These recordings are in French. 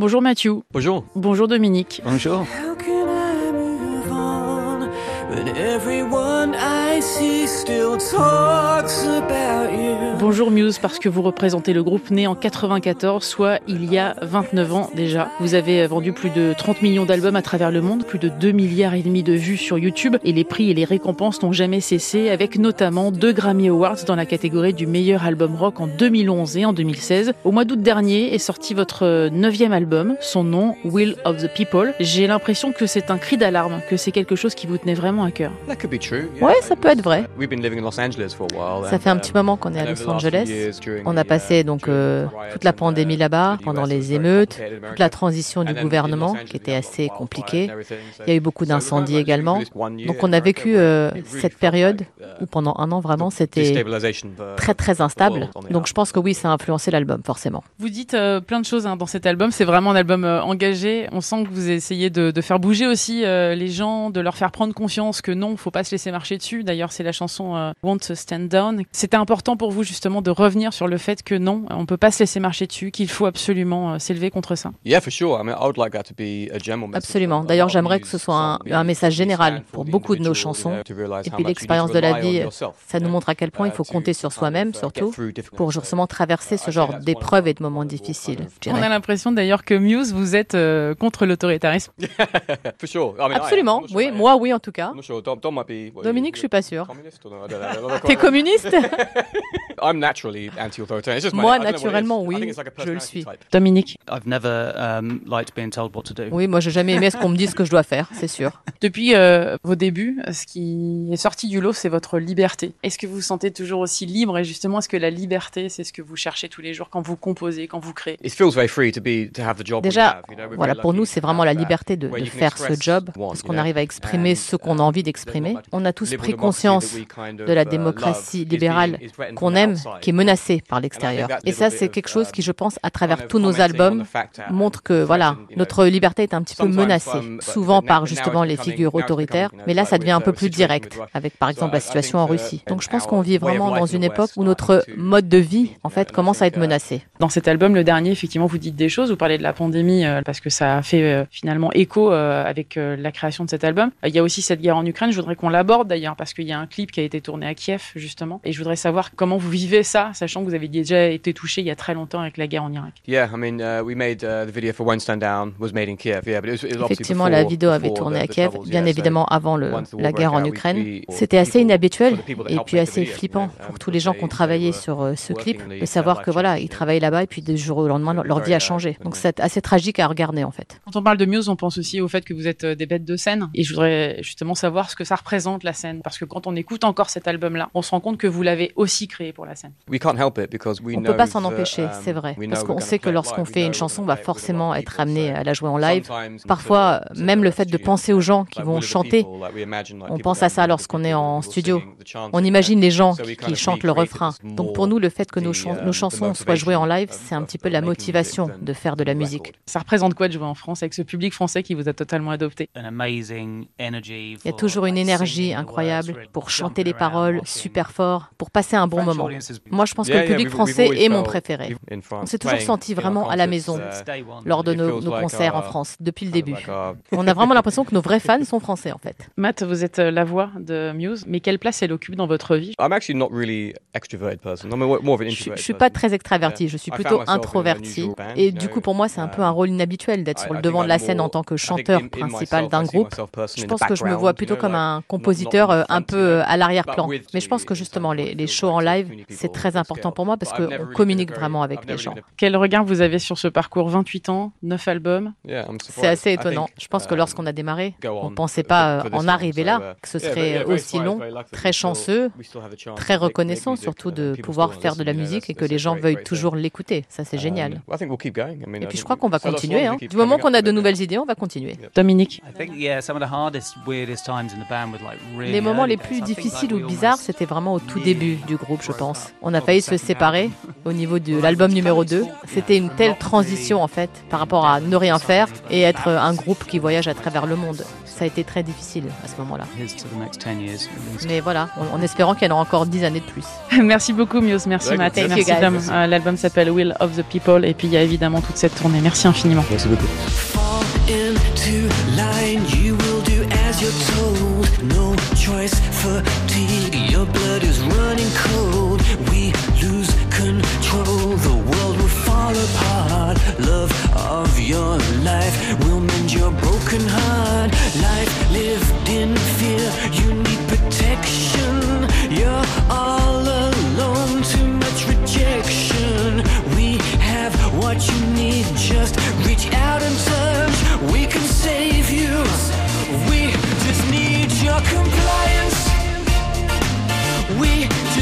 Bonjour Mathieu. Bonjour. Bonjour Dominique. Bonjour. Bonjour Muse parce que vous représentez le groupe né en 94, soit il y a 29 ans déjà. Vous avez vendu plus de 30 millions d'albums à travers le monde, plus de 2 milliards et demi de vues sur YouTube et les prix et les récompenses n'ont jamais cessé avec notamment deux Grammy Awards dans la catégorie du meilleur album rock en 2011 et en 2016. Au mois d'août dernier est sorti votre neuvième album, son nom Will of the People. J'ai l'impression que c'est un cri d'alarme, que c'est quelque chose qui vous tenait vraiment à cœur. Ouais, ça peut être vrai. We've been living in Los Angeles for a while. Ça fait un um, petit moment qu'on est à Los Angeles. On a the, passé uh, donc during euh, the riots toute la and, pandémie uh, là-bas, the pendant les émeutes, toute la transition du gouvernement qui était there assez compliquée. Il y a eu beaucoup d'incendies également. Donc on a vécu euh, cette période uh, où pendant un an vraiment the c'était uh, très très instable. Donc je pense que oui, ça a influencé l'album forcément. Vous dites euh, plein de choses hein, dans cet album. C'est vraiment un album euh, engagé. On sent que vous essayez de, de faire bouger aussi euh, les gens, de leur faire prendre conscience que non, faut pas se laisser marcher dessus. D'ailleurs, c'est la chanson euh, Won't Stand Down. C'était important pour vous justement de revenir sur le fait que non, on peut pas se laisser marcher dessus, qu'il faut absolument euh, s'élever contre ça. Yeah, for sure. I mean, I would like that to be a general message. Absolument. D'ailleurs, j'aimerais que ce soit un- message général pour beaucoup de nos chansons. Et puis l'expérience to de la vie, ça nous montre à quel point il Uh, faut to compter sur soi-même, of, uh, surtout, pour justement traverser ce I genre d'épreuves et de moments difficiles. On a l'impression d'ailleurs que Muse, vous êtes euh, contre l'autoritarisme. Absolument, I'm not sure oui, moi oui en tout cas. Dominique, je suis pas sûre. T'es communiste? I'm naturally anti-authoritarian. It's just my- Moi, naturellement, oui, je le suis. type. Dominique, I've never um, liked being told what to do. Oui, moi j'ai jamais aimé ce qu'on me dise que je dois faire, c'est sûr. depuis euh, vos débuts, ce qui est sorti du lot, c'est votre liberté. Est-ce que vous vous sentez toujours aussi libre et justement, est-ce que la liberté, c'est ce que vous cherchez tous les jours quand vous composez, quand vous créez? It feels very free to be to have the job. we Déjà, have, you know, we're voilà, very pour nous, c'est to vraiment la liberté de, de faire ce express job, what, parce qu'on arrive à exprimer ce qu'on a envie d'exprimer. On a tous pris democracy conscience de la démocratie libérale qu'on aime, qui est menacée par l'extérieur. Et ça, c'est quelque chose qui, je pense, à travers tous nos albums, montre que voilà, notre liberté est un petit peu menacée, souvent par justement les figures autoritaires, mais là, ça devient un peu plus direct, avec par exemple la situation en Russie. Donc je pense qu'on vit vraiment dans une époque où notre mode de vie, en fait, commence à être menacé. Dans cet album, le dernier, effectivement, vous dites des choses. Vous parlez de la pandémie euh, parce que ça a fait euh, finalement écho euh, avec la création de cet album. Il y a aussi cette guerre en Ukraine. Je voudrais qu'on l'aborde d'ailleurs parce qu'il y a un clip qui a été tourné à Kiev justement. Et je voudrais savoir comment vous vivez ça, sachant que vous avez déjà été touché il y a très longtemps avec la guerre en Irak. Yeah, I mean, uh, we made uh, the video for One Stand Down was made in Kiev. Yeah, but it was, it was obviously Effectivement, la vidéo avait before tourné the- à Kiev, bien yeah, so évidemment avant le, la guerre en Ukraine. C'était assez inhabituel for the people that et puis assez video, flippant you know, pour um, tous les gens qui ont travaillé sur euh, ce clip, de savoir que voilà, life ils travaillaient là-bas et puis du jour au lendemain, leur, leur vie a changé. Donc c'est assez tragique à regarder en fait. Quand on parle de Muse, on pense aussi au fait que vous êtes euh, des bêtes de scène. Et je voudrais justement savoir ce que ça représente la scène. Parce que quand on écoute encore cet album-là, on se rend compte que vous l'avez aussi créé pour la scène. We can't help it because we On ne know peut pas s'en that, empêcher, um, c'est vrai. we Parce qu'on sait que lorsqu'on fait une chanson, on va forcément être people, amené à la jouer en live. Parfois, même le the fait de studio, penser aux gens qui vont chanter, on people pense à ça lorsqu'on est en studio. On in imagine les gens qui, chantent le refrain. Donc pour nous, le fait que nos, um, nos chansons soient jouées en live, c'est un petit peu of la motivation de faire de la musique. Ça représente quoi de jouer en France avec ce public français qui vous a totalement adopté? An amazing energy Il y a toujours une énergie incroyable pour chanter les paroles super fort, pour passer un bon moment. Moi, je pense que le public français est mon préféré. even in France, On s'est toujours senti vraiment à la maison uh, lors de nos, concerts en our- France, depuis le début. our- On a vraiment l'impression que nos vrais fans sont français en fait. Matt, vous êtes euh, la voix de Muse, mais quelle place elle occupe dans votre vie? I'm actually not really extroverted person. I'm more more of an Je, introvert. je suis pas très extraverti, je suis I plutôt introverti. Et du coup, pour moi, c'est un peu un um, rôle inhabituel d'être I- sur le devant think de la I'm scène en tant que chanteur in- in principal d'un groupe. Je pense que je me vois plutôt comme like, un compositeur euh, un front, peu euh, à l'arrière-plan. Mais je pense que justement, les, shows en live, c'est très important pour moi parce qu'on communique vraiment avec les gens. Quel regard vous avez sur ce parcours 28 ans, 9 albums C'est assez I étonnant. think, Je pense que um, lorsqu'on a démarré, on ne pensait pas euh, en one, arriver là, uh, que ce serait euh, aussi long, très we still- chanceux, we still have a chance très reconnaissant music, surtout uh, de people pouvoir faire de la musique et que les gens veuillent toujours l'écouter. Ça, c'est Um, génial. Et puis je crois qu'on va continuer. hein. Du moment qu'on a de nouvelles idées, on va continuer. Dominique Les moments les. Plus we ou bizarres, almost c'était vraiment au tout début du groupe, je pense. On a failli se séparer au niveau de l'album numéro 2. C'était une telle transition en fait par rapport à ne rien faire et être un groupe qui voyage à travers le monde. ça a été très difficile à ce moment-là. Here's to the next 10 years at least. Mais voilà, en, espérant qu'il y en aura encore 10 années de plus. Merci beaucoup Mios, merci Matt, thank you, merci. Dom. Euh, L'album s'appelle Will of the People et puis il y a évidemment toute cette tournée. Merci infiniment. Merci beaucoup.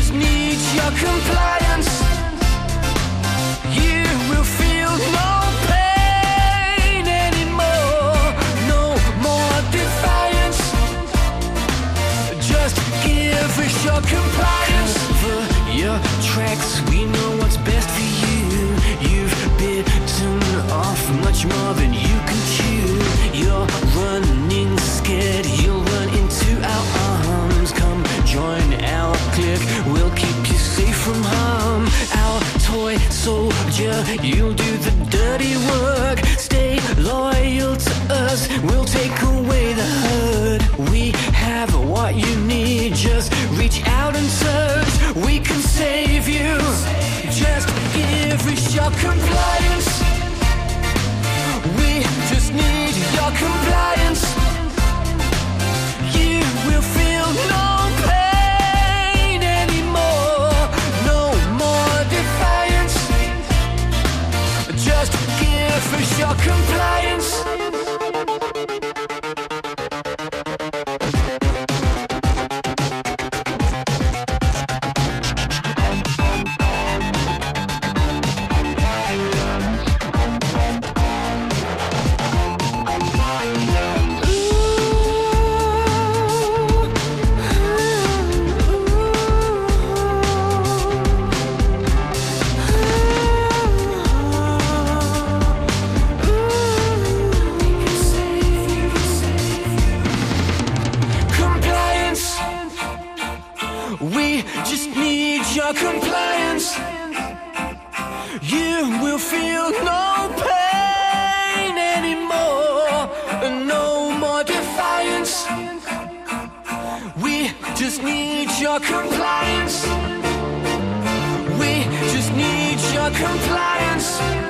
Just need your compliance. From harm. Our toy soldier. You'll do the dirty work. Stay loyal to us. We'll take away the hurt. We have what you need. Just reach out and search We can save you. Just give us your compliance. Compliance. You will feel no pain anymore. And no more defiance. We just need your compliance. We just need your compliance.